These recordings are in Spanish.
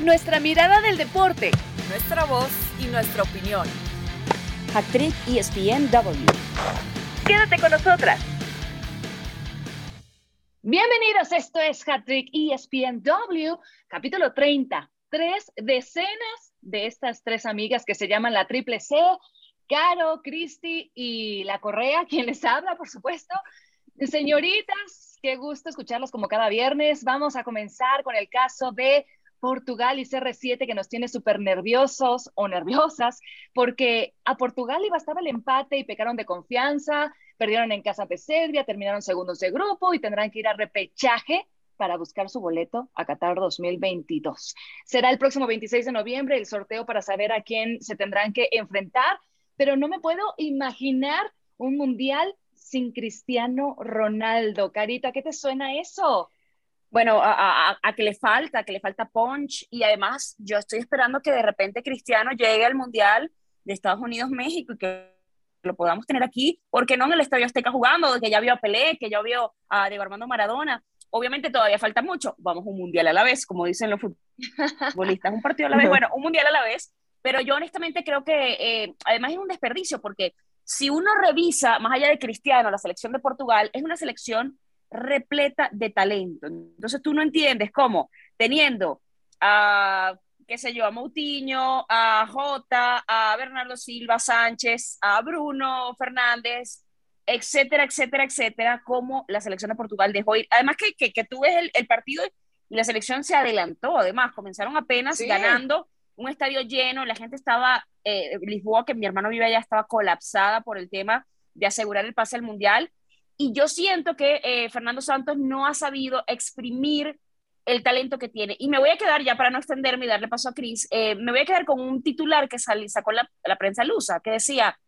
nuestra mirada del deporte, nuestra voz y nuestra opinión. Actriz ESPNW. Quédate con nosotras. Bienvenidos, esto es Hattrick ESPNW, capítulo 30. Tres decenas de estas tres amigas que se llaman la Triple C, Caro, Cristi y la Correa, quien les habla, por supuesto. Señoritas, qué gusto escucharlos como cada viernes. Vamos a comenzar con el caso de Portugal y CR7 que nos tiene súper nerviosos o nerviosas, porque a Portugal le bastaba el empate y pecaron de confianza, perdieron en casa de Serbia, terminaron segundos de grupo y tendrán que ir a repechaje para buscar su boleto a Qatar 2022. Será el próximo 26 de noviembre el sorteo para saber a quién se tendrán que enfrentar, pero no me puedo imaginar un mundial sin Cristiano Ronaldo. Carita, ¿qué te suena eso? Bueno, a, que le falta, que le falta punch. Y además yo estoy esperando que de repente Cristiano llegue al Mundial de Estados Unidos-México y que lo podamos tener aquí, porque no en el Estadio Azteca jugando, que ya vio a Pelé, que ya vio a Diego Armando Maradona. Obviamente todavía falta mucho, vamos un mundial a la vez, como dicen los futbolistas, un partido a la vez, bueno, un mundial a la vez, pero yo honestamente creo que eh, además es un desperdicio, porque si uno revisa, más allá de Cristiano, la selección de Portugal, es una selección repleta de talento. Entonces tú no entiendes cómo, teniendo a, qué sé yo, a Moutinho, a Jota, a Bernardo Silva Sánchez, a Bruno Fernández, etcétera, etcétera, etcétera, como la selección de Portugal dejó ir. Además que, que, tú ves el, partido y la selección se adelantó, además, comenzaron apenas ganando un estadio lleno, la gente estaba, eh, Lisboa, que mi hermano vive allá, estaba colapsada por el tema de asegurar el pase al Mundial, y yo siento que eh, Fernando Santos no ha sabido exprimir el talento que tiene. Y me voy a quedar, ya para no extenderme y darle paso a Cris, eh, me voy a quedar con un titular que sacó la, la prensa lusa, que decía,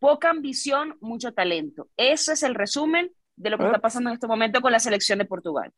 poca ambición, mucho talento. Ese es el resumen de lo que está pasando en este momento con la selección de Portugal.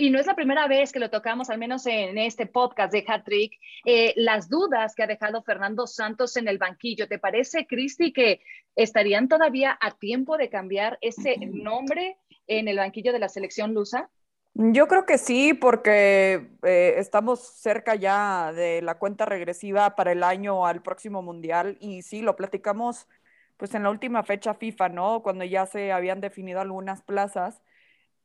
Y no es la primera vez que lo tocamos, al menos en este podcast de Hat Trick, eh, las dudas que ha dejado Fernando Santos en el banquillo. ¿Te parece, Cristi, que estarían todavía a tiempo de cambiar ese nombre en el banquillo de la selección lusa? Yo creo que sí, porque eh, estamos cerca ya de la cuenta regresiva para el año al próximo mundial y sí, lo platicamos pues en la última fecha FIFA, ¿no? Cuando ya se habían definido algunas plazas.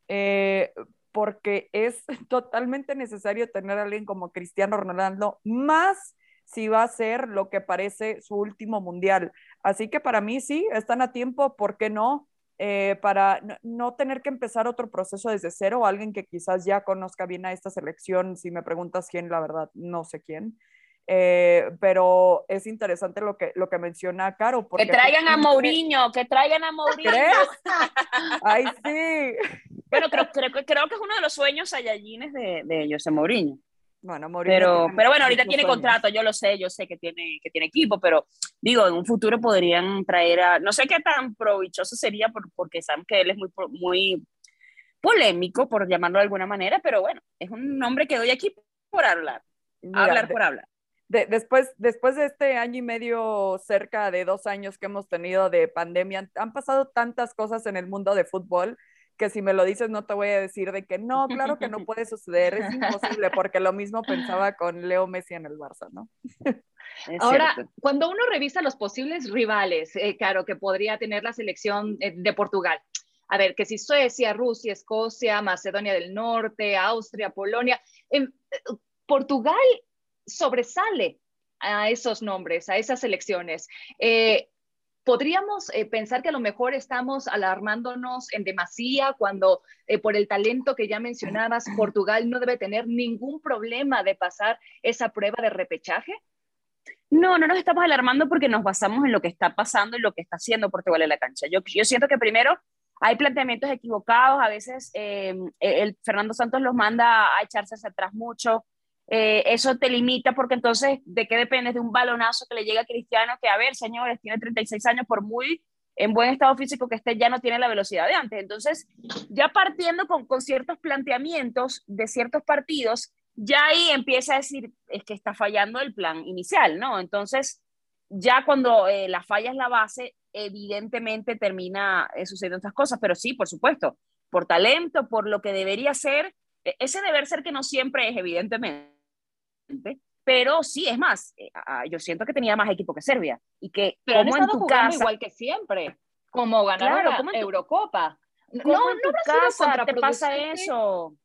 Eh, porque es totalmente necesario tener a alguien como Cristiano Ronaldo, más si va a ser lo que parece su último mundial. Así que para mí sí, están a tiempo, ¿por qué no? Eh, para no, tener que empezar otro proceso desde cero, alguien que quizás ya conozca bien a esta selección, si me preguntas quién, la verdad, no sé quién. Eh, pero es interesante lo que, lo que menciona Caro. que traigan a Mourinho, que traigan a Mourinho. Ay, sí. Bueno, creo, creo, creo que es uno de los sueños ayallines de, de José Mourinho. Bueno, Mourinho pero, pero bueno, ahorita tiene contrato, yo lo sé, yo sé que tiene, que tiene equipo, pero digo, en un futuro podrían traer a, no sé qué tan provechoso sería por, porque saben que él es muy, muy polémico, por llamarlo de alguna manera, pero bueno, es un nombre que doy aquí por hablar, hablar por hablar después, después de este año y medio, cerca de dos años que hemos tenido de pandemia, han pasado tantas cosas en el mundo de fútbol que si me lo dices no te voy a decir de que no, claro que no puede suceder, es imposible, porque lo mismo pensaba con Leo Messi en el Barça, ¿no? Ahora, cuando uno revisa los posibles rivales, eh, claro, que podría tener la selección eh, de Portugal, a ver, que si Suecia, Rusia, Escocia, Macedonia del Norte, Austria, Polonia, em, eh, Portugal sobresale a esos nombres, a esas elecciones. Eh, podríamos eh, pensar que a lo mejor estamos alarmándonos en demasía cuando eh, por el talento que ya mencionabas, Portugal no debe tener ningún problema de pasar esa prueba de repechaje. No, no nos estamos alarmando porque nos basamos en lo que está pasando y lo que está haciendo Portugal en la cancha. Yo, yo siento que primero hay planteamientos equivocados, a veces el Fernando Santos los manda a echarse hacia atrás mucho, eh, eso te limita porque entonces, ¿de qué dependes? De un balonazo que le llega a Cristiano, que a ver, señores, tiene 36 años, por muy en buen estado físico que esté, ya no tiene la velocidad de antes. Entonces, ya partiendo con, con ciertos planteamientos de ciertos partidos, ya ahí empieza a decir, es que está fallando el plan inicial, ¿no? Entonces, ya cuando eh, la falla es la base, evidentemente termina eh, sucediendo estas cosas, pero sí, por supuesto, por talento, por lo que debería ser, e-, ese deber ser que no siempre es, evidentemente pero sí, es más, eh, yo siento que tenía más equipo que Serbia y que pero como en tu casa igual que siempre, como ganaron la Eurocopa. No, no en tu casa te pasa eso.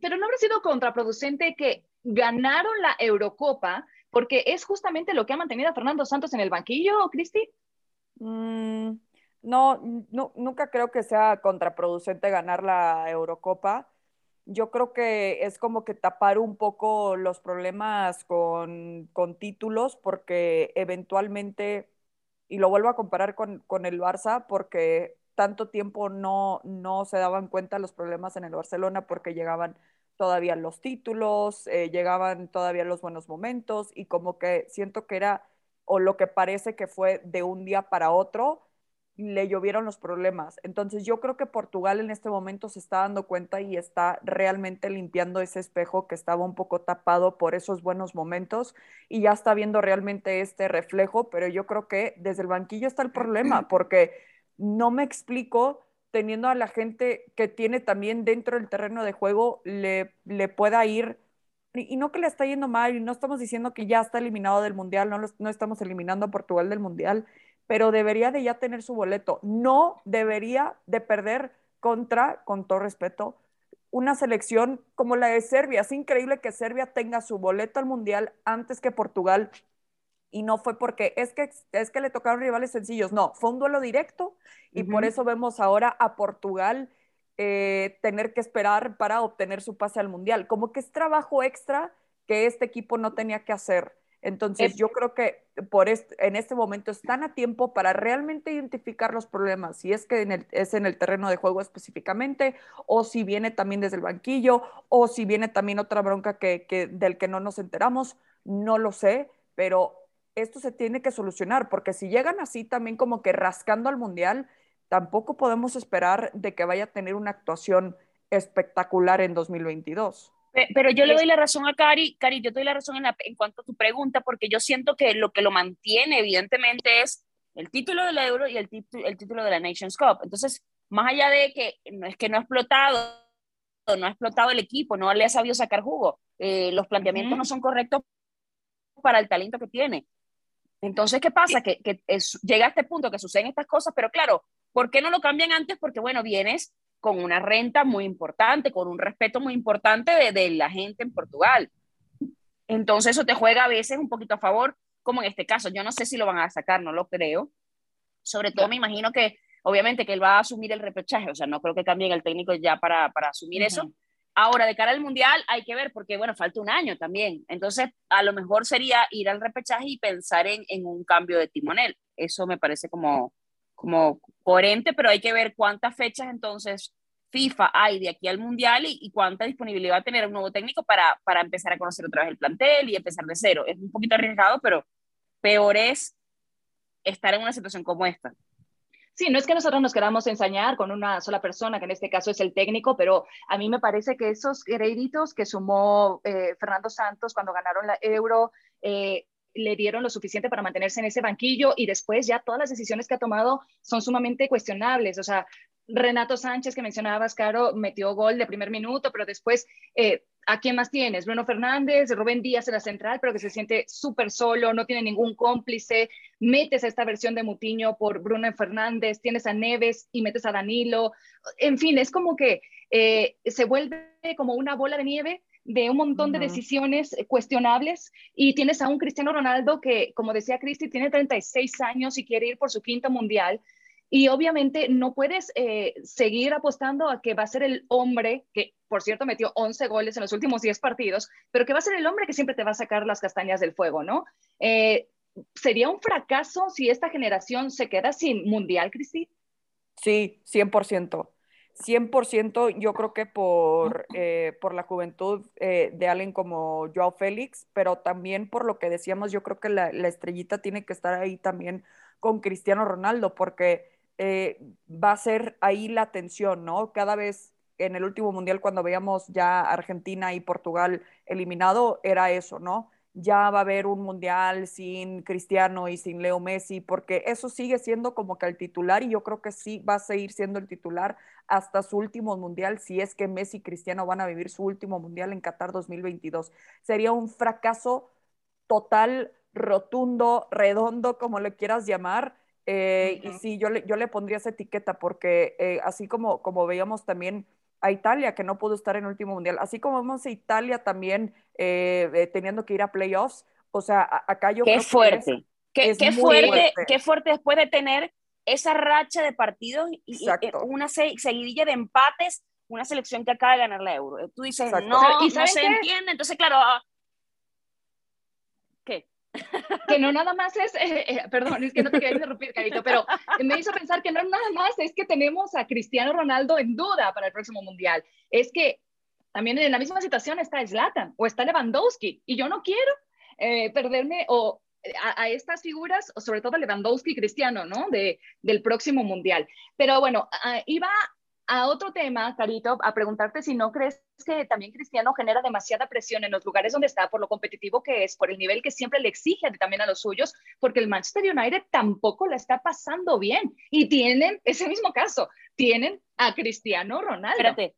Pero no habrá sido contraproducente que ganaron la Eurocopa porque es justamente lo que ha mantenido a Fernando Santos en el banquillo, Cristi. Mm, no, no, nunca creo que sea contraproducente ganar la Eurocopa. Yo creo que es como que tapar un poco los problemas con, con títulos, porque eventualmente, y lo vuelvo a comparar con, con, el Barça, porque tanto tiempo no, no se daban cuenta los problemas en el Barcelona, porque llegaban todavía los títulos, eh, llegaban todavía los buenos momentos, y como que siento que era, o lo que parece que fue de un día para otro, le llovieron los problemas. Entonces yo creo que Portugal en este momento se está dando cuenta y está realmente limpiando ese espejo que estaba un poco tapado por esos buenos momentos y ya está viendo realmente este reflejo, pero yo creo que desde el banquillo está el problema porque no me explico teniendo a la gente que tiene también dentro del terreno de juego le, le pueda ir y, no que le está yendo mal, y no estamos diciendo que ya está eliminado del Mundial, no, no estamos eliminando a Portugal del Mundial, pero debería de ya tener su boleto. No debería de perder contra, con todo respeto, una selección como la de Serbia. Es increíble que Serbia tenga su boleto al Mundial antes que Portugal. Y no fue porque es que, es que le tocaron rivales sencillos, no, fue un duelo directo y por eso vemos ahora a Portugal eh, tener que esperar para obtener su pase al Mundial. Como que es trabajo extra que este equipo no tenía que hacer. Entonces, yo creo que por en este momento están a tiempo para realmente identificar los problemas, si es que es en el terreno de juego específicamente, o si viene también desde el banquillo, o si viene también otra bronca que, del que no nos enteramos, no lo sé, pero esto se tiene que solucionar, porque si llegan así también como que rascando al mundial, tampoco podemos esperar de que vaya a tener una actuación espectacular en 2022. Pero yo le doy la razón a Cari, Cari, yo te doy la razón en, cuanto a tu pregunta, porque yo siento que lo que lo mantiene, evidentemente, es el título del Euro y el, el título de la Nations Cup. Entonces, más allá de que no es que no ha explotado, no ha explotado el equipo, no le ha sabido sacar jugo, eh, los planteamientos no son correctos para el talento que tiene. Entonces, ¿qué pasa? Que, que llega a este punto que suceden estas cosas, pero claro, ¿por qué no lo cambian antes? Porque, bueno, vienes con una renta muy importante, con un respeto muy importante de, la gente en Portugal. Entonces eso te juega a veces un poquito a favor, como en este caso. Yo no sé si lo van a sacar, no lo creo. Sobre todo me imagino que, obviamente, que él va a asumir el repechaje, o sea, no creo que cambien el técnico ya para, para asumir eso. Ahora, de cara al Mundial, hay que ver, porque, bueno, falta un año también. Entonces, a lo mejor sería ir al repechaje y pensar en, en un cambio de timonel. Eso me parece como, como coherente, pero hay que ver cuántas fechas entonces FIFA hay de aquí al Mundial y, cuánta disponibilidad va a tener un nuevo técnico para, para empezar a conocer otra vez el plantel y empezar de cero. Es un poquito arriesgado, pero peor es estar en una situación como esta. Sí, no es que nosotros nos queramos ensañar con una sola persona, que en este caso es el técnico, pero a mí me parece que esos créditos que sumó eh, Fernando Santos cuando ganaron la Euro, eh, le dieron lo suficiente para mantenerse en ese banquillo y después ya todas las decisiones que ha tomado son sumamente cuestionables. O sea, Renato Sánchez, que mencionabas, Caro, metió gol de primer minuto, pero después, eh, ¿a quién más tienes? Bruno Fernández, Rubén Díaz en la central, pero que se siente súper solo, no tiene ningún cómplice. Metes a esta versión de Mutiño por Bruno Fernández, tienes a Neves y metes a Danilo. En fin, es como que eh, se vuelve como una bola de nieve de un montón de decisiones eh, cuestionables y tienes a un Cristiano Ronaldo que, como decía Cristi, tiene 36 años y quiere ir por su quinto mundial. Y obviamente no puedes eh, seguir apostando a que va a ser el hombre, que por cierto metió 11 goles en los últimos 10 partidos, pero que va a ser el hombre que siempre te va a sacar las castañas del fuego, ¿no? Eh, ¿Sería un fracaso si esta generación se queda sin mundial, Cristi? Sí, 100%. 100% yo creo que por, eh, por la juventud eh, de alguien como Joao Félix, pero también por lo que decíamos, yo creo que la, estrellita tiene que estar ahí también con Cristiano Ronaldo, porque eh, va a ser ahí la tensión, ¿no? Cada vez en el último mundial cuando veíamos ya Argentina y Portugal eliminado, era eso, ¿no? Ya va a haber un mundial sin Cristiano y sin Leo Messi, porque eso sigue siendo como que el titular y yo creo que sí va a seguir siendo el titular hasta su último mundial, si es que Messi y Cristiano van a vivir su último mundial en Qatar 2022. Sería un fracaso total, rotundo, redondo, como le quieras llamar. Eh, y sí, yo le, yo le pondría esa etiqueta porque eh, así como, como veíamos también a Italia, que no pudo estar en el último mundial, así como vemos a Italia también eh, teniendo que ir a playoffs, o sea, acá yo... Qué fuerte, qué, qué fuerte, qué fuerte después de tener esa racha de partidos y, una seguidilla de empates, una selección que acaba de ganar la Euro. Tú dices, no, no se entiende, entonces claro, ah, que no nada más es, eh, eh, perdón, es que no te quería interrumpir, Carito, pero me hizo pensar que no nada más es que tenemos a Cristiano Ronaldo en duda para el próximo Mundial, es que también en la misma situación está Zlatan o está Lewandowski, y yo no quiero eh, perderme o a, estas figuras, sobre todo Lewandowski y Cristiano, ¿no? De, del próximo Mundial. Pero bueno, iba a otro tema, Carito, a preguntarte si no crees que también Cristiano genera demasiada presión en los lugares donde está por lo competitivo que es, por el nivel que siempre le exige también a los suyos, porque el Manchester United tampoco la está pasando bien. Y tienen, ese mismo caso, tienen a Cristiano Ronaldo. Espérate.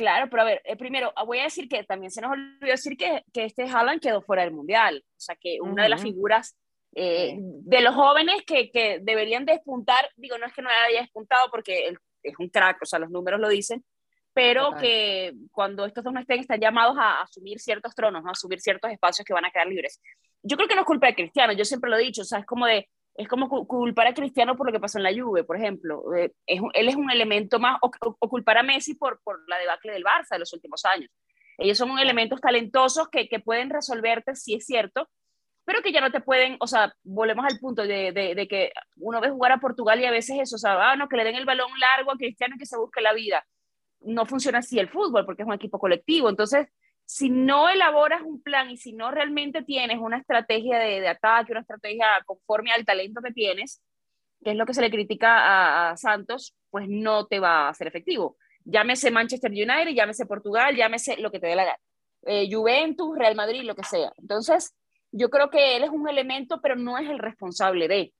Claro, pero a ver, eh, primero voy a decir que también se nos olvidó decir que, que este Haaland quedó fuera del Mundial. O sea, que una de las figuras eh, de los jóvenes que, que, deberían despuntar, digo, no es que no haya despuntado porque es un crack, o sea, los números lo dicen, pero que cuando estos dos no estén, están llamados a, asumir ciertos tronos, a asumir ciertos espacios que van a quedar libres. Yo creo que no es culpa de Cristiano, yo siempre lo he dicho, o sea, es como de, es como culpar a Cristiano por lo que pasó en la Juve, por ejemplo. Eh, es, él es un elemento más, o, o, culpar a Messi por, por la debacle del Barça de los últimos años. Ellos son elementos talentosos que, que pueden resolverte, si es cierto, pero que ya no te pueden, o sea, volvemos al punto de, de, que uno ve jugar a Portugal y a veces eso, o sea, ah, no, que le den el balón largo a Cristiano y que se busque la vida. No funciona así el fútbol porque es un equipo colectivo. Entonces, si no elaboras un plan y si no realmente tienes una estrategia de, de ataque, una estrategia conforme al talento que tienes, que es lo que se le critica a, Santos, pues no te va a ser efectivo. Llámese Manchester United, llámese Portugal, llámese lo que te dé la gana. Eh, Juventus, Real Madrid, lo que sea. Entonces, yo creo que él es un elemento, pero no es el responsable de,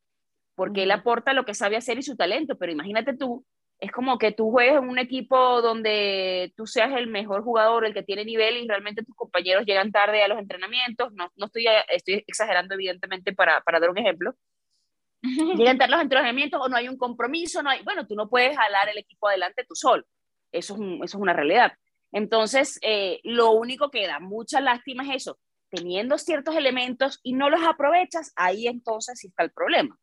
porque él aporta lo que sabe hacer y su talento, pero imagínate tú, es como que tú juegues en un equipo donde tú seas el mejor jugador, el que tiene nivel y realmente tus compañeros llegan tarde a los entrenamientos, no, no estoy, estoy exagerando evidentemente para, para dar un ejemplo, llegan tarde a los entrenamientos o no hay un compromiso, no hay, bueno, tú no puedes jalar el equipo adelante tú solo, eso es, eso es una realidad. Entonces, eh, lo único que da mucha lástima es eso, teniendo ciertos elementos y no los aprovechas, ahí entonces sí está el problema.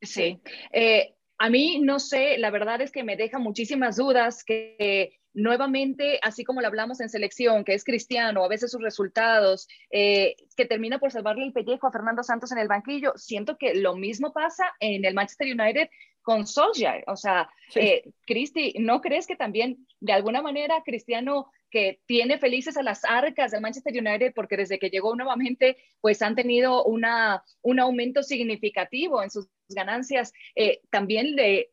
Sí. Eh, a mí, no sé, la verdad es que me deja muchísimas dudas que nuevamente, así como lo hablamos en selección, que es cristiano, a veces sus resultados, eh, que termina por salvarle el pellejo a Fernando Santos en el banquillo, siento que lo mismo pasa en el Manchester United con Solskjaer. O sea, eh, Cristi, ¿no crees que también de alguna manera Cristiano que tiene felices a las arcas del Manchester United porque desde que llegó nuevamente pues han tenido una, un aumento significativo en sus ganancias, eh, también le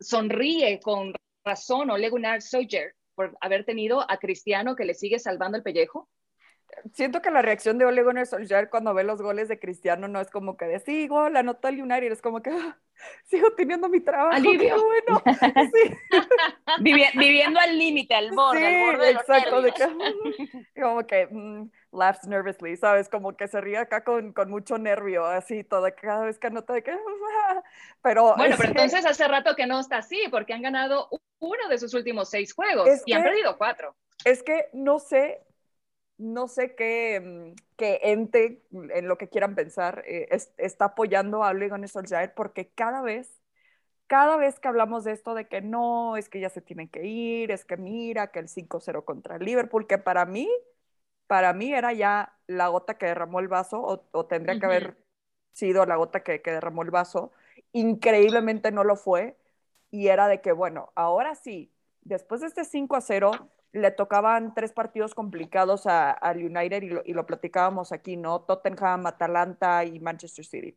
sonríe con razón Ole Gunnar Solskjaer por haber tenido a Cristiano que le sigue salvando el pellejo? Siento que la reacción de Ole Gunnar Solskjaer cuando ve los goles de Cristiano no es como que de sí, gol, anotó el United, es como que ah, sigo teniendo mi trabajo. Alivio. Bueno. viviendo al límite, al borde, sí, al borde exacto, de que, como que mm, laughs nervously, ¿sabes? Como que se ríe acá con, con mucho nervio, así, todo, cada vez que anota de que... pero... Bueno, pero entonces hace rato que no está así, porque han ganado uno de sus últimos seis juegos y han perdido cuatro. Es que no sé, no sé qué, mm, qué, ente, en lo que quieran pensar, eh, está apoyando a Ole Gunnar Solskjaer porque cada vez, cada vez que hablamos de esto de que no, es que ya se tienen que ir, es que mira, que el 5-0 contra el Liverpool, que para mí, para mí era ya la gota que derramó el vaso, o, tendría que haber sido la gota que, que derramó el vaso, increíblemente no lo fue, y era de que, bueno, ahora sí, después de este 5 0, le tocaban tres partidos complicados al United y lo, y lo, platicábamos aquí, ¿no? Tottenham, Atalanta y Manchester City.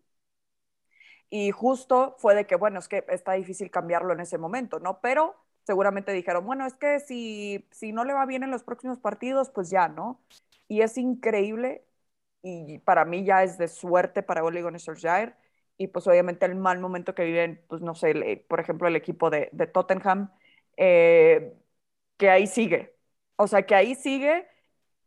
Y justo fue de que, bueno, es que está difícil cambiarlo en ese momento, ¿no? Pero seguramente dijeron, bueno, es que si, si no le va bien en los próximos partidos, pues ya, ¿no? y es increíble y para mí ya es de suerte para Ole Gunnar Solskjaer y pues obviamente el mal momento que viven, pues no sé, por ejemplo, el equipo de, de Tottenham, eh, que ahí sigue. O sea, que ahí sigue,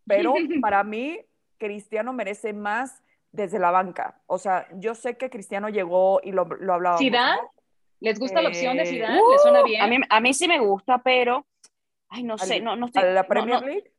pero para mí Cristiano merece más desde la banca. O sea, yo sé que Cristiano llegó y lo, lo hablábamos. ¿Zidane? ¿Les gusta la opción de Eh, Zidane? ¿Les suena bien? A mí, a mí sí me gusta, pero, ay, no sé, no, no estoy... ¿A la Premier no. League?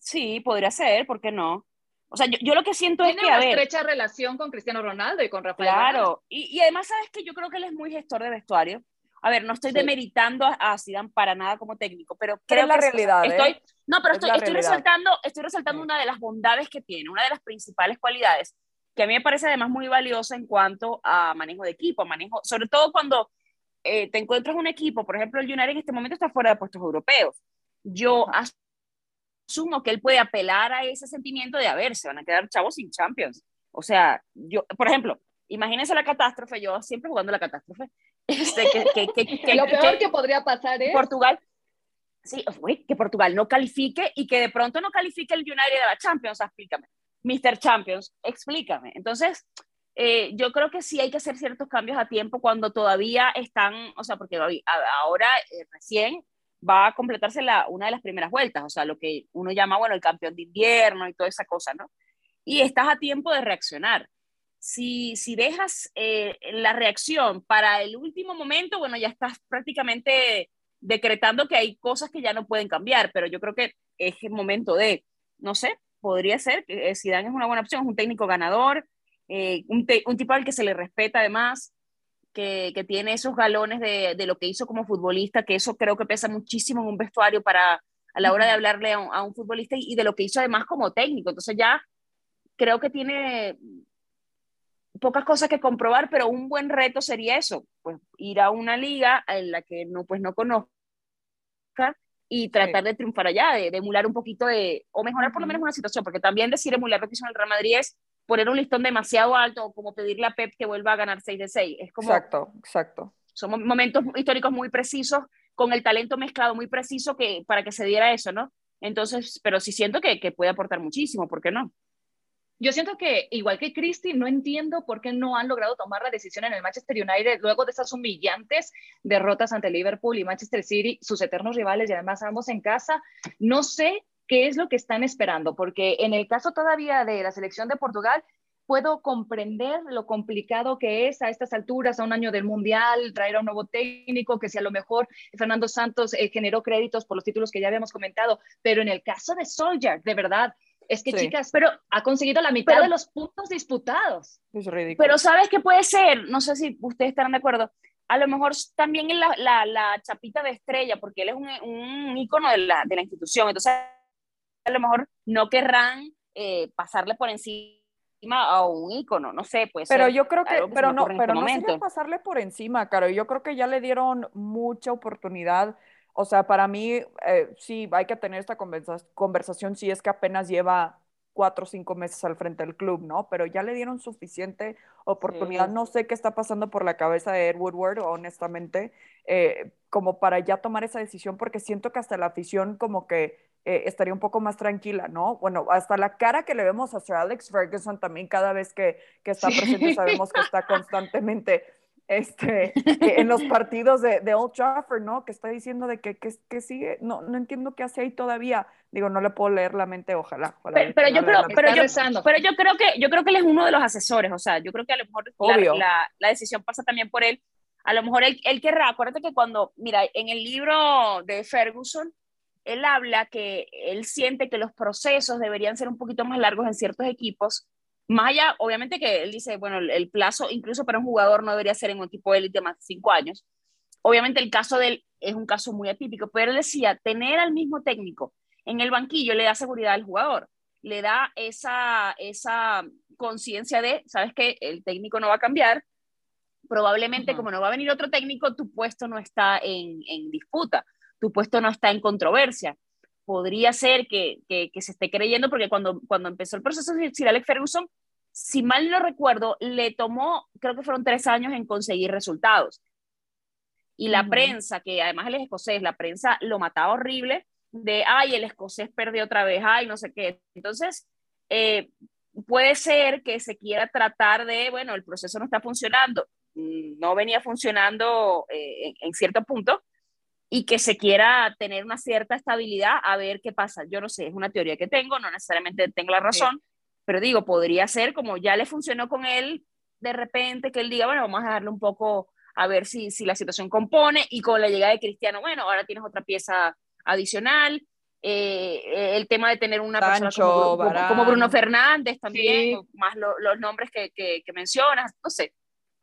Sí, podría ser, ¿por qué no? O sea, yo, yo lo que siento es Tiene que, a una ver, estrecha relación con Cristiano Ronaldo y con Rafael claro, y, y además, ¿sabes que Yo creo que él es muy gestor de vestuario. A ver, no estoy Sí. demeritando a, a Zidane para nada como técnico, pero creo es la que realidad, ¿eh? estoy, no, pero Es estoy, estoy resaltando, estoy resaltando Sí. una de las bondades que tiene, una de las principales cualidades que a mí me parece además muy valiosa en cuanto a manejo de equipo, manejo, sobre todo cuando eh, te encuentras un equipo, por ejemplo, el United en este momento está fuera de puestos europeos. Yo asumo que él puede apelar a ese sentimiento de, a ver, se van a quedar chavos sin Champions. O sea, yo, por ejemplo, imagínense la catástrofe, yo siempre jugando la catástrofe, este, que, que, que, Lo peor que que podría pasar es Portugal, sí, uy, que Portugal no califique y que de pronto no califique el United de la Champions, explícame. Mr. Champions, explícame. Entonces, eh, yo creo que sí hay que hacer ciertos cambios a tiempo cuando todavía están, o sea, porque ahora eh, recién va a completarse la, una de las primeras vueltas, o sea, lo que uno llama, bueno, el campeón de invierno y toda esa cosa, ¿no? Y estás a tiempo de reaccionar. Si, si dejas eh, la reacción para el último momento, bueno, ya estás prácticamente decretando que hay cosas que ya no pueden cambiar, pero yo creo que es el momento de, no sé, podría ser que eh, Zidane es una buena opción, es un técnico ganador, eh, un, tipo al que se le respeta además, que, que tiene esos galones de, de lo que hizo como futbolista, que eso creo que pesa muchísimo en un vestuario para a la hora de hablarle a un, a un futbolista y, y de lo que hizo además como técnico. Entonces ya creo que tiene pocas cosas que comprobar, pero un buen reto sería eso, pues ir a una liga en la que no, pues no conozca y tratar de triunfar allá, de, de emular un poquito de, o mejorar por lo menos una situación, porque también decir emular lo que hizo en el Real Madrid es poner un listón demasiado alto, o como pedirle a Pep que vuelva a ganar 6 de 6. Es como, Exacto, exacto. son mo- momentos históricos muy precisos, con el talento mezclado muy preciso que, para que se diera eso, ¿no? Entonces, pero sí siento que, que puede aportar muchísimo, ¿por qué no? Yo siento que, igual que Christie, no entiendo por qué no han logrado tomar la decisión en el Manchester United luego de esas humillantes derrotas ante Liverpool y Manchester City, sus eternos rivales y además ambos en casa. No sé qué es lo que están esperando, porque en el caso todavía de la selección de Portugal, puedo comprender lo complicado que es a estas alturas, a un año del Mundial, traer a un nuevo técnico, que si a lo mejor Fernando Santos eh, generó créditos por los títulos que ya habíamos comentado, pero en el caso de Solskjaer, de verdad, es que, Sí. chicas, pero ha conseguido la mitad Pero- de los puntos disputados. Es ridículo. Pero ¿sabes qué puede ser? No sé si ustedes estarán de acuerdo. A lo mejor también en la, la, la chapita de estrella, porque él es un, un ícono de la, de la institución. Entonces, a lo mejor no querrán eh, pasarle por encima a un ícono. No sé, pues. Pero yo creo que, pero no, pero este no sería pasarle por encima, Caro. Yo creo que ya le dieron mucha oportunidad. O sea, para mí, eh, sí, hay que tener esta conversa- conversación si es que apenas lleva cuatro o cinco meses al frente del club, ¿no? Pero ya le dieron suficiente oportunidad. Sí. No sé qué está pasando por la cabeza de Ed Woodward, honestamente, eh, como para ya tomar esa decisión, porque siento que hasta la afición como que eh, estaría un poco más tranquila, ¿no? Bueno, hasta la cara que le vemos a Sir Alex Ferguson también cada vez que, que está Sí. presente sabemos que está constantemente este, eh, en los partidos de, de Old Trafford, ¿no? Que está diciendo de que, que, que sigue, no, no entiendo qué hace ahí todavía. Digo, no le puedo leer la mente, ojalá. ojalá Pero, yo creo, pero yo, rezando. pero yo creo que yo creo que él es uno de los asesores, o sea, yo creo que a lo mejor la, Obvio. la, la decisión pasa también por él. A lo mejor él, él querrá, acuérdate que cuando, mira, en el libro de Ferguson, él habla que él siente que los procesos deberían ser un poquito más largos en ciertos equipos. Más allá, obviamente que él dice, bueno, el, el plazo incluso para un jugador no debería ser en un equipo élite más de cinco años. Obviamente el caso de él es un caso muy atípico, pero él decía, tener al mismo técnico en el banquillo le da seguridad al jugador, le da esa, esa conciencia de, sabes que el técnico no va a cambiar, probablemente como no va a venir otro técnico, tu puesto no está en, en disputa, tu puesto no está en controversia. Podría ser que, que, que se esté creyendo, porque cuando, cuando empezó el proceso de Sir Alex Ferguson, si mal no recuerdo, le tomó, creo que fueron tres años en conseguir resultados. Y la Ujú. prensa, que además él es escocés, la prensa lo mataba horrible, de, ay, el escocés perdió otra vez, ay, no sé qué. Entonces, eh, puede ser que se quiera tratar de, bueno, el proceso no está funcionando, mm, no venía funcionando eh, en, cierto punto, y que se quiera tener una cierta estabilidad a ver qué pasa. Yo no sé, es una teoría que tengo, no necesariamente tengo la razón, pero digo, podría ser como ya le funcionó con él, de repente que él diga, bueno, vamos a darle un poco a ver si, si la situación compone y con la llegada de Cristiano, bueno, ahora tienes otra pieza adicional. Eh, el tema de tener una persona como, Bruno Fernández también, más los nombres que, que, mencionas, no sé,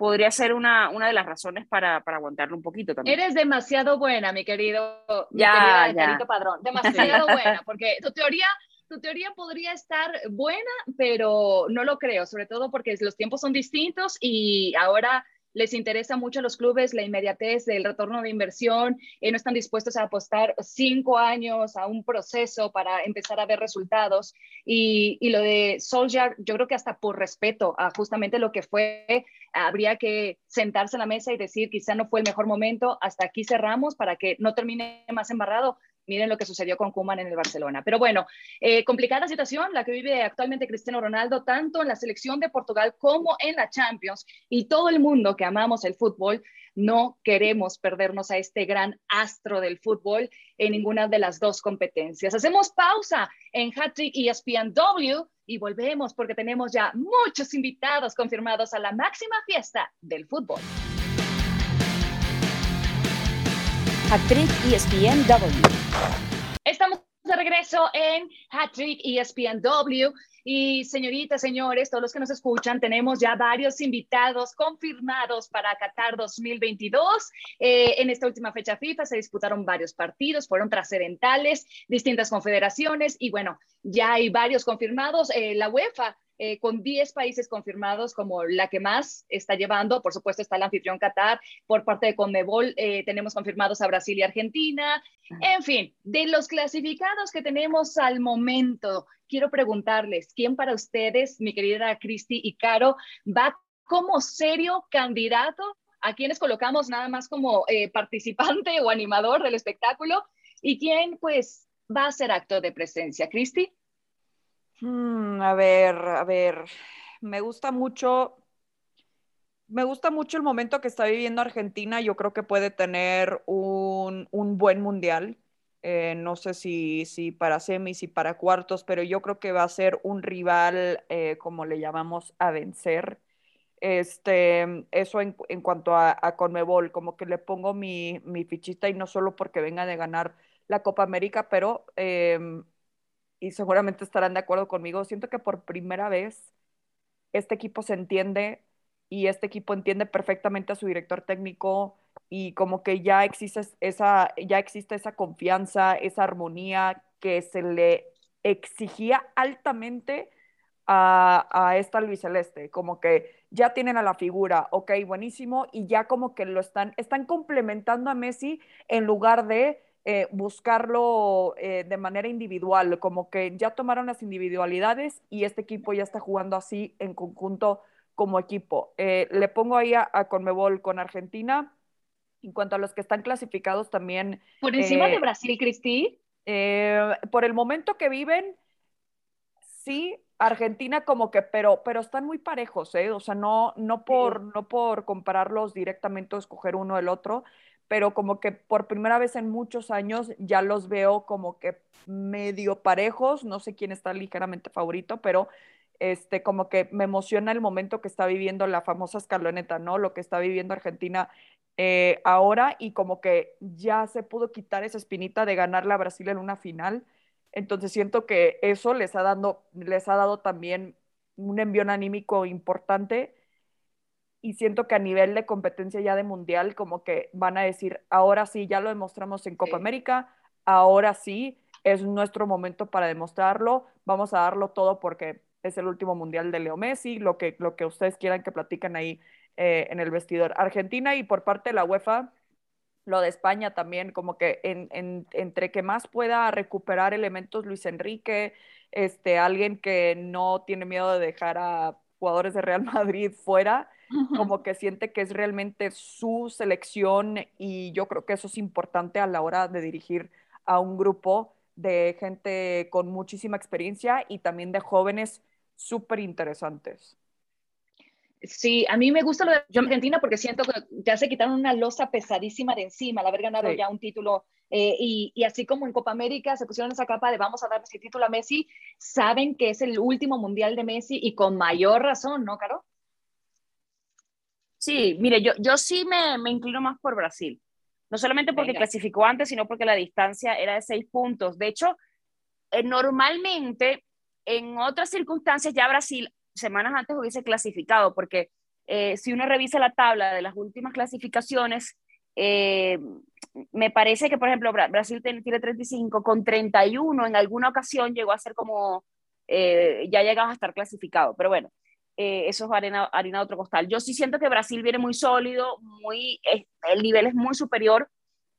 podría ser una, una de las razones para, para, aguantarlo un poquito también. Eres demasiado buena, mi querido, ya, mi querido Padrón, demasiado buena, porque tu teoría tu teoría podría estar buena, pero no lo creo, sobre todo porque los tiempos son distintos y ahora les interesa mucho a los clubes la inmediatez del retorno de inversión, y no están dispuestos a apostar cinco años a un proceso para empezar a ver resultados. Y, y, lo de Solskjaer, yo creo que hasta por respeto a justamente lo que fue, habría que sentarse en la mesa y decir, quizá no fue el mejor momento, hasta aquí cerramos para que no termine más embarrado. Miren lo que sucedió con Kuman en el Barcelona. Pero bueno, eh, complicada situación la que vive actualmente Cristiano Ronaldo, tanto en la selección de Portugal como en la Champions. Y todo el mundo que amamos el fútbol, no queremos perdernos a este gran astro del fútbol en ninguna de las dos competencias. Hacemos pausa en Hattrick y ESPNW y volvemos porque tenemos ya muchos invitados confirmados a la máxima fiesta del fútbol. Hattrick ESPNW. Estamos de regreso en Hattrick ESPNW. Y señoritas, señores, todos los que nos escuchan, tenemos ya varios invitados confirmados para Qatar 2022. Eh, en esta última fecha FIFA se disputaron varios partidos, fueron trascendentales, distintas confederaciones y bueno, ya hay varios confirmados. Eh, la UEFA eh, con 10 países confirmados como la que más está llevando. Por supuesto está el anfitrión Qatar. Por parte de Conmebol eh, tenemos confirmados a Brasil y Argentina. En fin, de los clasificados que tenemos al momento, quiero preguntarles, ¿quién para ustedes, mi querida Cristi y Caro, va como serio candidato? ¿A quienes colocamos nada más como eh, participante o animador del espectáculo? ¿Y quién pues va a hacer acto de presencia? Cristi. Mm, a ver, a ver, me gusta mucho, me gusta mucho el momento que está viviendo Argentina. Yo creo que puede tener un, buen mundial. Eh, no sé si, si, para semis y para cuartos, pero yo creo que va a ser un rival, eh, como le llamamos, a vencer. Este, eso en, cuanto a, Conmebol, como que le pongo mi, mi, fichita y no solo porque venga de ganar la Copa América, pero em, y seguramente estarán de acuerdo conmigo, siento que por primera vez este equipo se entiende y este equipo entiende perfectamente a su director técnico y como que ya existe esa, ya existe esa confianza, esa armonía que se le exigía altamente a, a esta Luis Celeste, como que ya tienen a la figura, ok, buenísimo, y ya como que lo están, están complementando a Messi en lugar de eh, buscarlo eh, de manera individual, como que ya tomaron las individualidades y este equipo ya está jugando así en conjunto como equipo. Eh, le pongo ahí a, Conmebol con Argentina. En cuanto a los que están clasificados también. ¿Por encima de Brasil, Cristi? por el momento que viven, sí, Argentina como que, pero, pero están muy parejos, ¿eh? O sea, no, no, por, no por compararlos directamente o escoger uno del otro, pero como que por primera vez en muchos años ya los veo como que medio parejos, no sé quién está ligeramente favorito, pero este, como que me emociona el momento que está viviendo la famosa escaloneta, ¿no? Lo que está viviendo Argentina eh, ahora y como que ya se pudo quitar esa espinita de ganarle a Brasil en una final. Entonces siento que eso les ha, dando, les ha dado también un envión anímico importante y siento que a nivel de competencia ya de mundial, como que van a decir, ahora sí, ya lo demostramos en Copa América, ahora sí, es nuestro momento para demostrarlo, vamos a darlo todo porque es el último mundial de Leo Messi, lo que, lo que ustedes quieran que platiquen ahí eh, en el vestidor. Argentina y por parte de la UEFA, lo de España también, como que en, entre que más pueda recuperar elementos Luis Enrique, este, alguien que no tiene miedo de dejar a jugadores de Real Madrid fuera, como que siente que es realmente su selección y yo creo que eso es importante a la hora de dirigir a un grupo de gente con muchísima experiencia y también de jóvenes súper interesantes. Sí, a mí me gusta lo de Argentina porque siento que ya se quitaron una losa pesadísima de encima al haber ganado ya un título. Eh, y, y, así como en Copa América se pusieron esa capa de vamos a dar ese título a Messi, saben que es el último mundial de Messi y con mayor razón, ¿no, Caro? Sí, mire, yo, yo sí me, me inclino más por Brasil. No solamente porque clasificó antes, sino porque la distancia era de seis puntos. De hecho, eh, normalmente en otras circunstancias ya Brasil semanas antes hubiese clasificado, porque eh, si uno revisa la tabla de las últimas clasificaciones, eh, me parece que, por ejemplo, Brasil tiene 35 con 31, en alguna ocasión llegó a ser como, ya llegaba a estar clasificado, pero bueno, eso es harina, harina de otro costal. Yo sí siento que Brasil viene muy sólido, muy, el nivel es muy superior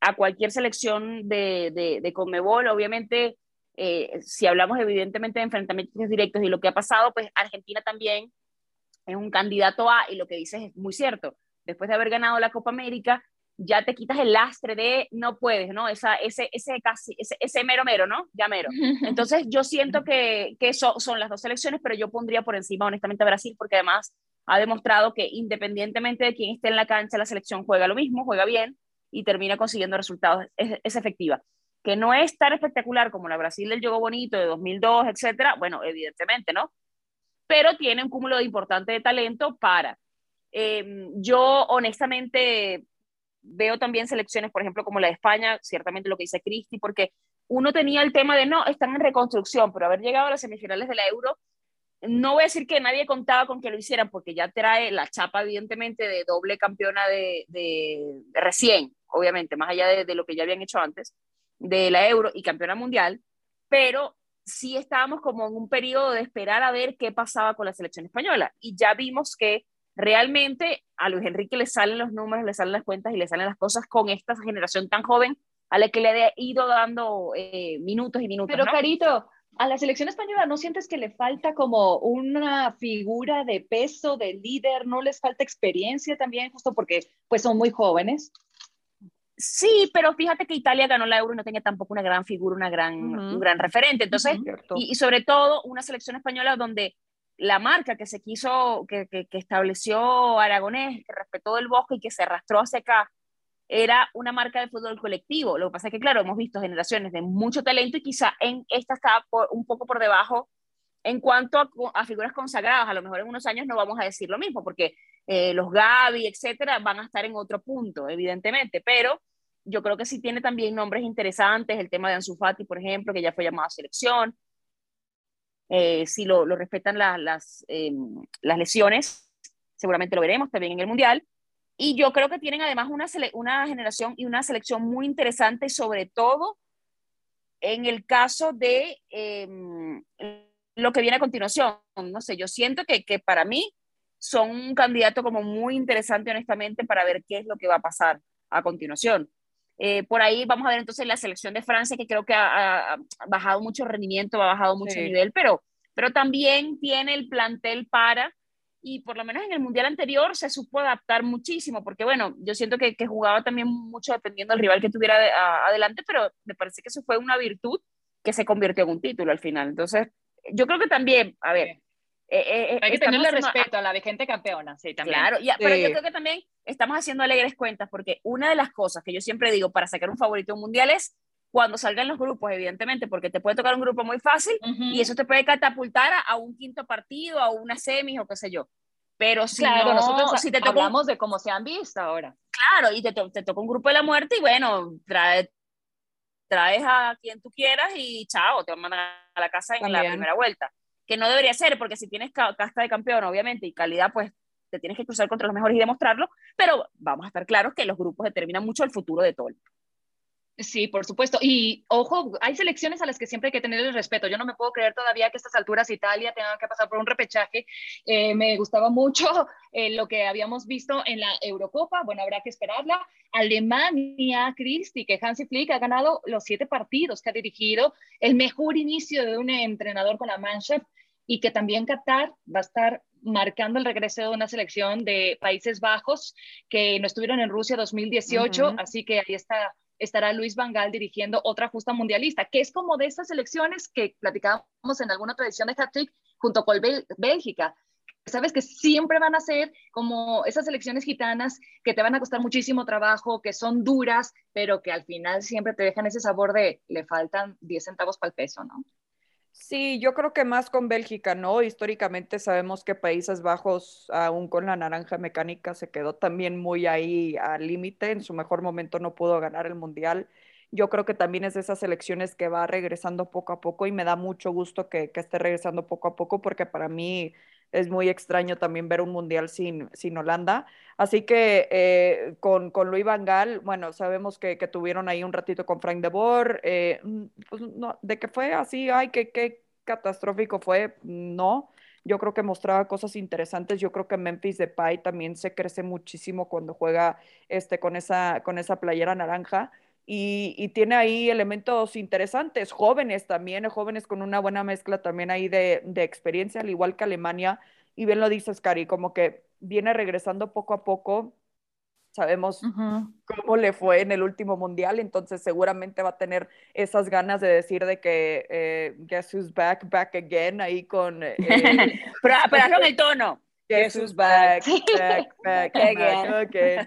a cualquier selección de, de, de Conmebol, obviamente eh, si hablamos evidentemente de enfrentamientos directos y lo que ha pasado, pues Argentina también es un candidato a, y lo que dices es muy cierto, después de haber ganado la Copa América, ya te quitas el lastre de no puedes, ¿no? Esa, ese, ese, casi, ese, ese mero mero, ¿no? Ya mero. Entonces yo siento que, que eso son las dos selecciones, pero yo pondría por encima honestamente a Brasil, porque además ha demostrado que independientemente de quién esté en la cancha, la selección juega lo mismo, juega bien y termina consiguiendo resultados, es, es efectiva que no es tan espectacular como la Brasil del Juego Bonito de 2002, etcétera, bueno, evidentemente, ¿no? Pero tiene un cúmulo de importante de talento para. Em, yo, honestamente, veo también selecciones, por ejemplo, como la de España, ciertamente lo que dice Cristi, porque uno tenía el tema de no, están en reconstrucción, pero haber llegado a las semifinales de la Euro, no voy a decir que nadie contaba con que lo hicieran, porque ya trae la chapa, evidentemente, de doble campeona de, de, recién, obviamente, más allá de, de, lo que ya habían hecho antes de la Euro y campeona mundial, pero sí estábamos como en un periodo de esperar a ver qué pasaba con la selección española. Y ya vimos que realmente a Luis Enrique le salen los números, le salen las cuentas y le salen las cosas con esta generación tan joven a la que le ha ido dando eh, minutos y minutos. Pero Carito, a la selección española no sientes que le falta como una figura de peso, de líder, no les falta experiencia también, justo porque pues son muy jóvenes. Sí, pero fíjate que Italia ganó la Euro y no tenía tampoco una gran figura, una gran, un gran referente. Entonces, y, sobre todo una selección española donde la marca que se quiso, que, que, estableció Aragonés, que respetó el bosque y que se arrastró hacia acá, era una marca de fútbol colectivo. Lo que pasa es que, claro, hemos visto generaciones de mucho talento y quizá en esta está un poco por debajo en cuanto a, figuras consagradas. A lo mejor en unos años no vamos a decir lo mismo, porque eh, los Gaby, etcétera, van a estar en otro punto, evidentemente, pero yo creo que sí tiene también nombres interesantes, el tema de Ansu Fati, por ejemplo, que ya fue llamado a selección, eh, si lo, lo respetan las, eh, las lesiones, seguramente lo veremos también en el Mundial, y yo creo que tienen además una, una generación y una selección muy interesante, sobre todo en el caso de em, lo que viene a continuación. No sé, yo siento que, que para mí son un candidato como muy interesante, honestamente, para ver qué es lo que va a pasar a continuación. Eh, por ahí vamos a ver entonces la selección de Francia, que creo que ha, ha bajado mucho rendimiento, ha bajado mucho sí. nivel, pero, pero también tiene el plantel para, y por lo menos en el Mundial anterior se supo adaptar muchísimo, porque bueno, yo siento que, que jugaba también mucho dependiendo del rival que tuviera de, a, adelante, pero me parece que eso fue una virtud que se convirtió en un título al final. Entonces, yo creo que también, a ver, eh, eh, Hay que tenerle respeto a... a la vigente campeona, sí, también. Claro, y, sí. pero yo creo que también estamos haciendo alegres cuentas, porque una de las cosas que yo siempre digo para sacar un favorito mundial es cuando salgan los grupos, evidentemente, porque te puede tocar un grupo muy fácil uh -huh. y eso te puede catapultar a, a, un quinto partido, a una semis o qué sé yo. Pero si claro, no, nosotros si te hablamos de cómo se han visto ahora. Claro, y te, te toca un grupo de la muerte y bueno, trae, traes a quien tú quieras y chao, te van a mandar a la casa en También. la primera vuelta que no debería ser, porque si tienes casta de campeón, obviamente, y calidad, pues te tienes que cruzar contra los mejores y demostrarlo, pero vamos a estar claros que los grupos determinan mucho el futuro de todo. Sí, por supuesto. Y ojo, hay selecciones a las que siempre hay que tener el respeto. Yo no me puedo creer todavía que a estas alturas Italia tenga que pasar por un repechaje. Eh, me gustaba mucho eh, lo que habíamos visto en la Eurocopa. Bueno, habrá que esperarla. Alemania, Cristi, que Hansi Flick ha ganado los siete partidos que ha dirigido, el mejor inicio de un entrenador con la Mannschaft y que también Qatar va a estar marcando el regreso de una selección de Países Bajos que no estuvieron en Rusia 2018, uh -huh. así que ahí está estará Luis Vangal dirigiendo otra justa mundialista, que es como de esas elecciones que platicábamos en alguna tradición de hat junto con Bélgica. Sabes que siempre van a ser como esas elecciones gitanas que te van a costar muchísimo trabajo, que son duras, pero que al final siempre te dejan ese sabor de le faltan 10 centavos para el peso, ¿no? Sí, yo creo que más con Bélgica, ¿no? Históricamente sabemos que Países Bajos, aún con la naranja mecánica, se quedó también muy ahí al límite. En su mejor momento no pudo ganar el Mundial. Yo creo que también es de esas elecciones que va regresando poco a poco y me da mucho gusto que, que esté regresando poco a poco porque para mí es muy extraño también ver un mundial sin, sin Holanda. Así que eh, con, con Luis Van bueno, sabemos que, que, tuvieron ahí un ratito con Frank de Boer, eh, mm, pues de que fue así, ay, qué, qué catastrófico fue, no. Yo creo que mostraba cosas interesantes. Yo creo que Memphis Depay también se crece muchísimo cuando juega este, con, esa, con esa playera naranja. Y, y, tiene ahí elementos interesantes, jóvenes también, jóvenes con una buena mezcla también ahí de, de, experiencia, al igual que Alemania. Y bien lo dices, Cari, como que viene regresando poco a poco. Sabemos uh -huh. cómo le fue en el último mundial, entonces seguramente va a tener esas ganas de decir de que eh, Guess who's back, back again, ahí con... Eh, pero, pero hazlo en el tono. Jesus back, back, back, back, okay.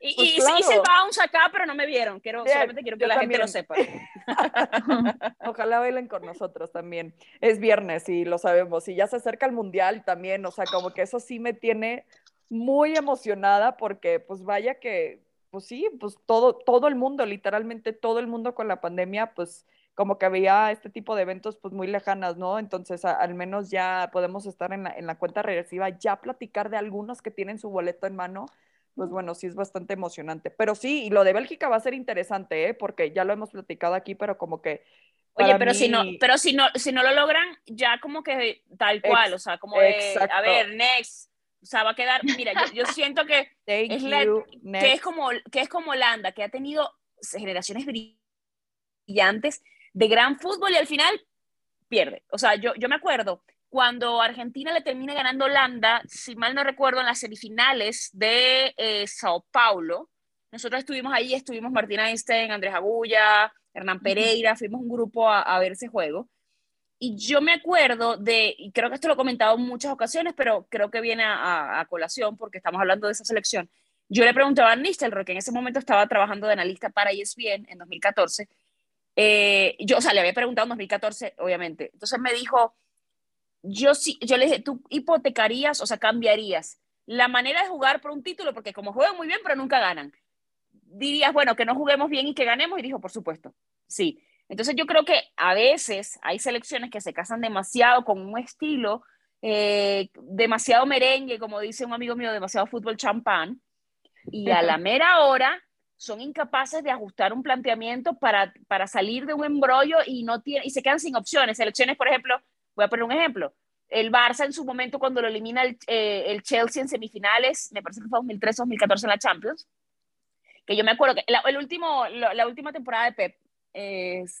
Y, pues y claro. hice el bounce acá, pero no me vieron. Quiero, yeah, solamente quiero que la también. gente lo sepa. Ojalá bailen con nosotros también. Es viernes y lo sabemos. Y ya se acerca el mundial también. O sea, como que eso sí me tiene muy emocionada porque, pues vaya que, pues sí, pues todo, todo el mundo, literalmente todo el mundo con la pandemia, pues como que veía este tipo de eventos pues muy lejanas, ¿no? Entonces a, al menos ya podemos estar en la, en la, cuenta regresiva, ya platicar de algunos que tienen su boleto en mano, pues bueno, sí es bastante emocionante. Pero sí, y lo de Bélgica va a ser interesante, ¿eh? Porque ya lo hemos platicado aquí, pero como que... Oye, pero mí... si no, pero si no, si no lo logran, ya como que tal cual, Ex o sea, como de, a ver, next, o sea, va a quedar, mira, yo, yo siento que es, la, que es como que es como Holanda, que ha tenido generaciones brillantes de gran fútbol y al final pierde. O sea, yo, yo me acuerdo cuando Argentina le termina ganando Holanda, si mal no recuerdo, en las semifinales de eh, Sao Paulo, nosotros estuvimos ahí, estuvimos Martina Einstein, Andrés Agulla, Hernán Pereira, fuimos un grupo a, a, ver ese juego. Y yo me acuerdo de, y creo que esto lo he comentado en muchas ocasiones, pero creo que viene a, a colación porque estamos hablando de esa selección. Yo le preguntaba a Nistelrooy, que en ese momento estaba trabajando de analista para ESPN en 2014, eh, yo, o sea, le había preguntado en 2014, obviamente. Entonces me dijo, yo sí, yo le dije, tú hipotecarías, o sea, cambiarías la manera de jugar por un título, porque como juegan muy bien, pero nunca ganan. Dirías, bueno, que no juguemos bien y que ganemos, y dijo, por supuesto, sí. Entonces yo creo que a veces hay selecciones que se casan demasiado con un estilo, eh, demasiado merengue, como dice un amigo mío, demasiado fútbol champán, y a la mera hora son incapaces de ajustar un planteamiento para, para salir de un embrollo y, no tiene, y se quedan sin opciones. Selecciones, por ejemplo, voy a poner un ejemplo. El Barça en su momento cuando lo elimina el, eh, el Chelsea en semifinales, me parece que fue 2013-2014 en la Champions, que yo me acuerdo que la, el último, la, última temporada de Pep,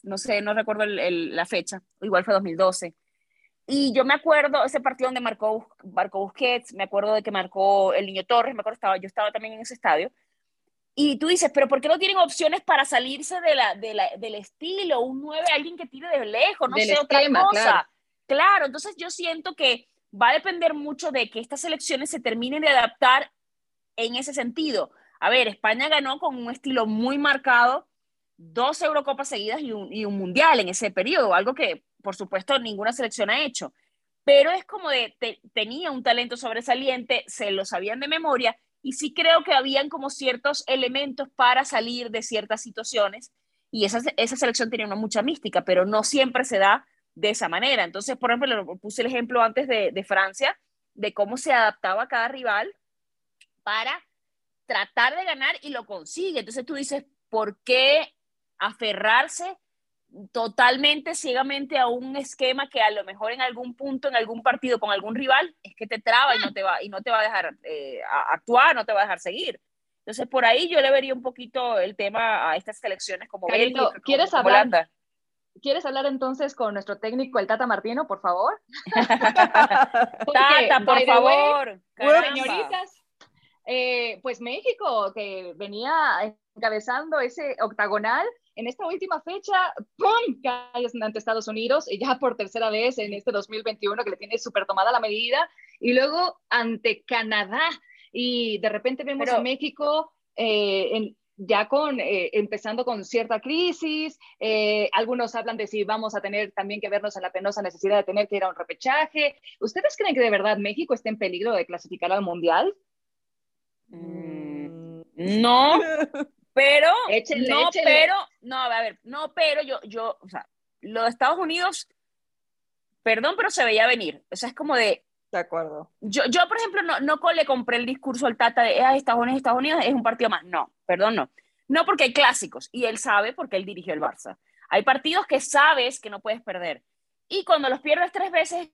no sé, no recuerdo la fecha, igual fue 2012. Y yo me acuerdo ese partido donde marcó, marcó Busquets, me acuerdo de que marcó el Niño Torres, me acuerdo, estaba, yo estaba también en ese estadio. Y tú dices, pero ¿por qué no tienen opciones para salirse de la, de la, del estilo? Un 9, alguien que tire de lejos, no del sé, esquema, otra cosa. Claro. claro, entonces yo siento que va a depender mucho de que estas selecciones se terminen de adaptar en ese sentido. A ver, España ganó con un estilo muy marcado, dos Eurocopas seguidas y un, y un Mundial en ese periodo, algo que, por supuesto, ninguna selección ha hecho. Pero es como de, te, tenía un talento sobresaliente, se lo sabían de memoria y sí creo que habían como ciertos elementos para salir de ciertas situaciones y esa, esa selección tenía una mucha mística, pero no siempre se da de esa manera. Entonces, por ejemplo, puse el ejemplo antes de, de Francia, de cómo se adaptaba cada rival para tratar de ganar y lo consigue. Entonces tú dices, ¿por qué aferrarse totalmente ciegamente a un esquema que a lo mejor en algún punto, en algún partido con algún rival, es que te traba y no te va, y no te va a dejar eh, a actuar, no te va a dejar seguir. Entonces, por ahí yo le vería un poquito el tema a estas selecciones como Carito, Bélgica, ¿quieres como hablar? Holanda. ¿Quieres hablar entonces con nuestro técnico, el Tata Martino, por favor? Tata, por favor. Way, señoritas, eh, pues México, que venía encabezando ese octagonal, en esta última fecha, ¡pum! cae ante Estados Unidos, y ya por tercera vez en este 2021 que le tiene súper tomada la medida, y luego ante Canadá, y de repente vemos a México eh, ya con, eh, empezando con cierta crisis, eh, algunos hablan de si vamos a tener también que vernos en la penosa necesidad de tener que ir a un repechaje. ¿Ustedes creen que de verdad México está en peligro de clasificar al Mundial? Mm, no, pero, no, pero, no, a ver, no, pero yo, yo, o sea, lo de Estados Unidos, perdón, pero se veía venir. O sea, es como de, de acuerdo. Yo, yo por ejemplo, no, no le compré el discurso al Tata de ah, Estados Unidos, Estados Unidos es un partido más. No, perdón, no. No porque hay clásicos, y él sabe porque él dirigió el Barça. Hay partidos que sabes que no puedes perder. Y cuando los pierdes tres veces,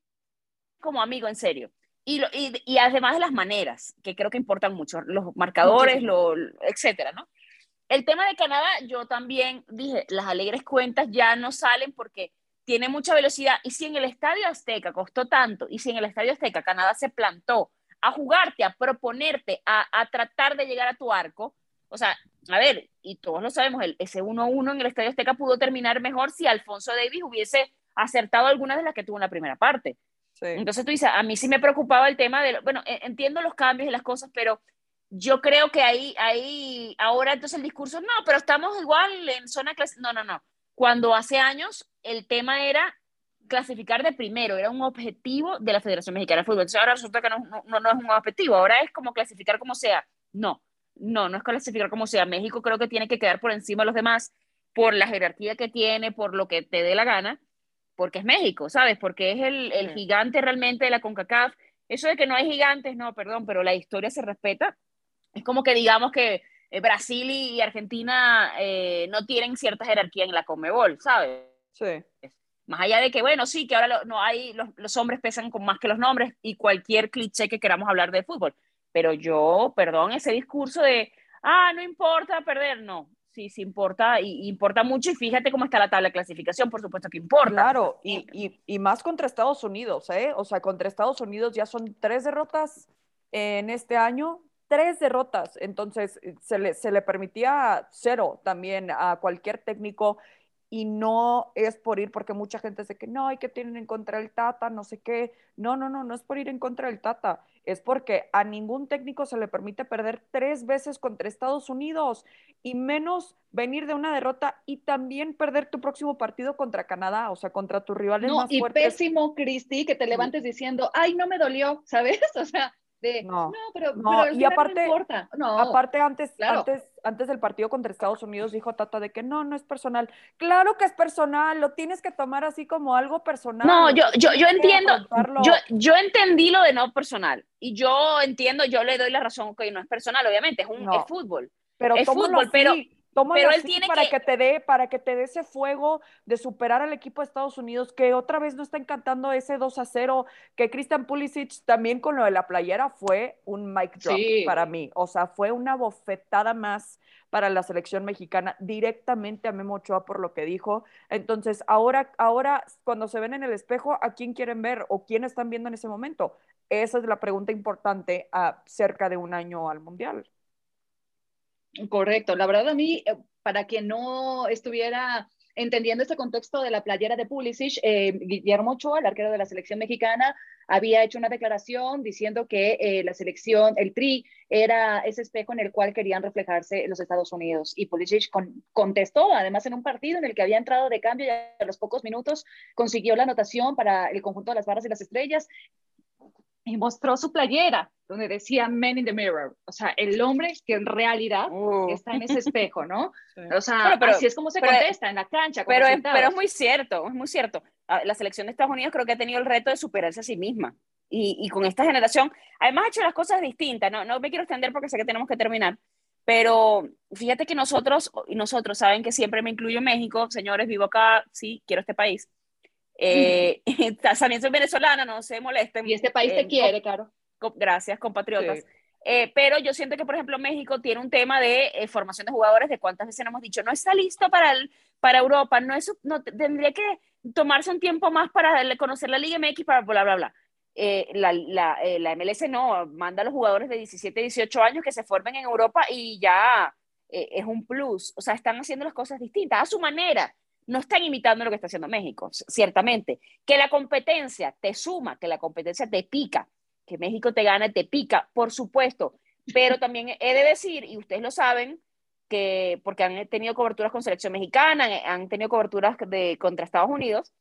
como amigo, en serio. Y, y, y además de las maneras, que creo que importan mucho, los marcadores, lo, etcétera, ¿no? El tema de Canadá, yo también dije, las alegres cuentas ya no salen porque tiene mucha velocidad. Y si en el Estadio Azteca costó tanto, y si en el Estadio Azteca Canadá se plantó a jugarte, a proponerte, a, tratar de llegar a tu arco, o sea, a ver, y todos lo sabemos, el, ese 1-1 en el Estadio Azteca pudo terminar mejor si Alfonso Davis hubiese acertado algunas de las que tuvo en la primera parte. Entonces tú dices, a mí sí me preocupaba el tema de, bueno, e, entiendo los cambios y las cosas, pero yo creo que ahí, ahí, ahora entonces el discurso, no, pero estamos igual en zona clase, no, no, no. Cuando hace años el tema era clasificar de primero, era un objetivo de la Federación Mexicana de Fútbol. Entonces ahora resulta que no, no, no, es un objetivo, ahora es como clasificar como sea. No, no, no es clasificar como sea. México creo que tiene que quedar por encima de los demás por la jerarquía que tiene, por lo que te dé la gana, porque es México, ¿sabes? Porque es el, el gigante realmente de la CONCACAF. Eso de que no hay gigantes, no, perdón, pero la historia se respeta. Es como que digamos que eh, Brasil y Argentina eh, no tienen cierta jerarquía en la Conmebol, ¿sabes? Sí. Más allá de que, bueno, sí, que ahora no hay, los, hombres pesan con más que los nombres y cualquier cliché que queramos hablar de fútbol. Pero yo, perdón, ese discurso de, ah, no importa perder, no. Sí, sí importa, y, importa mucho, y fíjate cómo está la tabla de clasificación, por supuesto que importa. Claro, y, y, y más contra Estados Unidos, ¿eh? O sea, contra Estados Unidos ya son tres derrotas en este año, tres derrotas, entonces eh, se le, se le permitía cero también a cualquier técnico y no es por ir, porque mucha gente dice que no, hay que tienen en contra el Tata, no sé qué. No, no, no, no es por ir en contra del Tata, es porque a ningún técnico se le permite perder tres veces contra Estados Unidos y menos venir de una derrota y también perder tu próximo partido contra Canadá, o sea, contra tus rivales no, y pésimo, Cristi, que te levantes diciendo, ay, no me dolió, ¿sabes? O sea, no, pero, y aparte, aparte antes, antes, antes del partido contra Estados Unidos dijo Tata de que no, no es personal. Claro que es personal, lo tienes que tomar así como algo personal. No, yo, yo, yo entiendo, yo, yo entendí lo de no personal y yo entiendo, yo le doy la razón que no es personal, obviamente, es un fútbol. Pero es fútbol, pero pero él tiene para que... te dé para que te dé ese fuego de superar al equipo de Estados Unidos que otra vez no está encantando ese 2 a 0 que Christian Pulisic también con lo de la playera fue un mic drop para mí, o sea, fue una bofetada más para la selección mexicana directamente a Memo Ochoa por lo que dijo. Entonces, ahora ahora cuando se ven en el espejo, ¿a quién quieren ver o quién están viendo en ese momento? Esa es la pregunta importante a cerca de un año al Mundial. Correcto. La verdad a mí, eh, para quien no estuviera entendiendo este contexto de la playera de Pulisic, eh, Guillermo Ochoa, el arquero de la selección mexicana, había hecho una declaración diciendo que eh, la selección, el Tri, era ese espejo en el cual querían reflejarse los Estados Unidos. Y Pulisic contestó, además en un partido en el que había entrado de cambio y a los pocos minutos consiguió la anotación para el conjunto de las barras y las estrellas y mostró su playera donde decía Men in the Mirror, o sea, el hombre que en realidad uh. está en ese espejo, ¿no? O sea, pero, así es como se contesta en la cancha. Pero es, pero es muy cierto, es muy cierto. Ah, la selección de Estados Unidos creo que ha tenido el reto de superarse a sí misma. Y, y con esta generación, además ha hecho las cosas distintas, no, no me quiero extender porque sé que tenemos que terminar, pero fíjate que nosotros, y nosotros saben que siempre me incluyo en México, señores, vivo acá, sí, quiero este país, eh, también soy venezolana, no se molesten. Y este país te eh, quiere, Caro. gracias, compatriotas. Eh, pero yo siento que, por ejemplo, México tiene un tema de eh, formación de jugadores, de cuántas veces hemos dicho, no está listo para, el, para Europa, no, es, no tendría que tomarse un tiempo más para conocer la Liga MX, para bla, bla, bla. eh, la, la, eh, la, MLS no, manda a los jugadores de 17, 18 años que se formen en Europa y ya eh, es un plus. O sea, están haciendo las cosas distintas a su manera. No están imitando lo que está haciendo México, ciertamente. Que la competencia te suma, que la competencia te pica, que México te gana, te pica, por supuesto. Pero también he de decir, y ustedes lo saben, que porque han tenido coberturas con selección mexicana, han tenido coberturas de, contra Estados Unidos,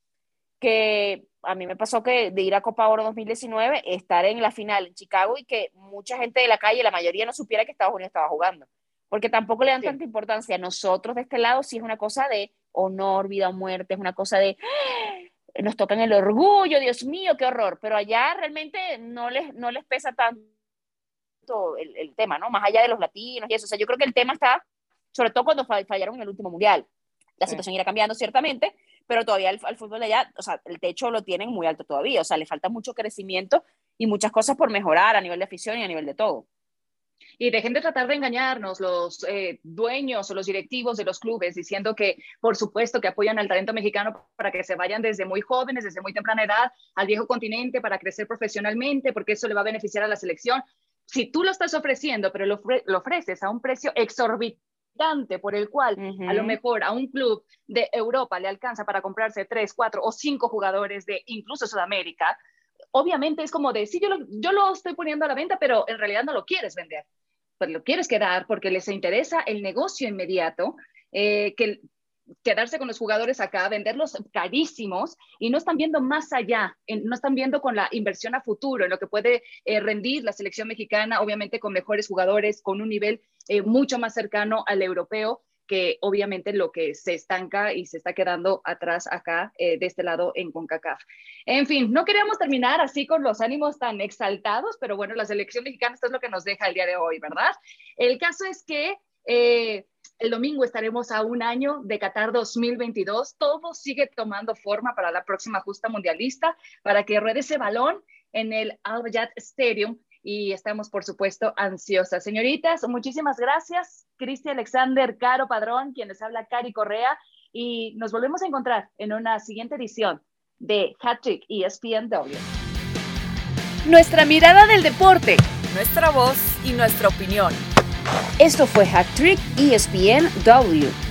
que a mí me pasó que de ir a Copa Oro 2019, estar en la final en Chicago y que mucha gente de la calle, la mayoría no supiera que Estados Unidos estaba jugando, porque tampoco le dan tanta importancia. Nosotros de este lado sí es una cosa de honor, vida o muerte, es una cosa de ¡Ah! nos tocan el orgullo, Dios mío, qué horror, pero allá realmente no les, no les pesa tanto el, el tema, ¿no? Más allá de los latinos y eso. O sea, yo creo que el tema está, sobre todo cuando fallaron en el último mundial. La situación irá cambiando, ciertamente, pero todavía el, fútbol de allá, o sea, el techo lo tienen muy alto todavía, o sea, le falta mucho crecimiento y muchas cosas por mejorar a nivel de afición y a nivel de todo. Y dejen de tratar de engañarnos los eh, dueños o los directivos de los clubes diciendo que, por supuesto, que apoyan al talento mexicano para que se vayan desde muy jóvenes, desde muy temprana edad, al viejo continente para crecer profesionalmente, porque eso le va a beneficiar a la selección. Si tú lo estás ofreciendo, pero lo, lo ofreces a un precio exorbitante, por el cual a lo mejor a un club de Europa le alcanza para comprarse tres, cuatro o cinco jugadores de incluso Sudamérica, obviamente es como de, sí, yo lo, yo lo estoy poniendo a la venta, pero en realidad no lo quieres vender, pues lo quieres quedar porque les interesa el negocio inmediato, eh, que quedarse con los jugadores acá, venderlos carísimos y no están viendo más allá, no están viendo con la inversión a futuro, en lo que puede eh, rendir la selección mexicana, obviamente con mejores jugadores, con un nivel eh, mucho más cercano al europeo que obviamente lo que se estanca y se está quedando atrás acá eh, de este lado en CONCACAF. En fin, no queríamos terminar así con los ánimos tan exaltados, pero bueno, la selección mexicana esto es lo que nos deja el día de hoy, ¿verdad? El caso es que el domingo estaremos a un año de Qatar 2022. Todo sigue tomando forma para la próxima justa mundialista, para que ruede ese balón en el Al Bayat Stadium. Y estamos, por supuesto, ansiosas. Señoritas, muchísimas gracias. Cristi Alexander, Caro Padrón, quienes habla Cari Correa. Y nos volvemos a encontrar en una siguiente edición de Hattrick ESPNW. Nuestra mirada del deporte. Nuestra voz y nuestra opinión. Esto fue Hack Trick ESPN W.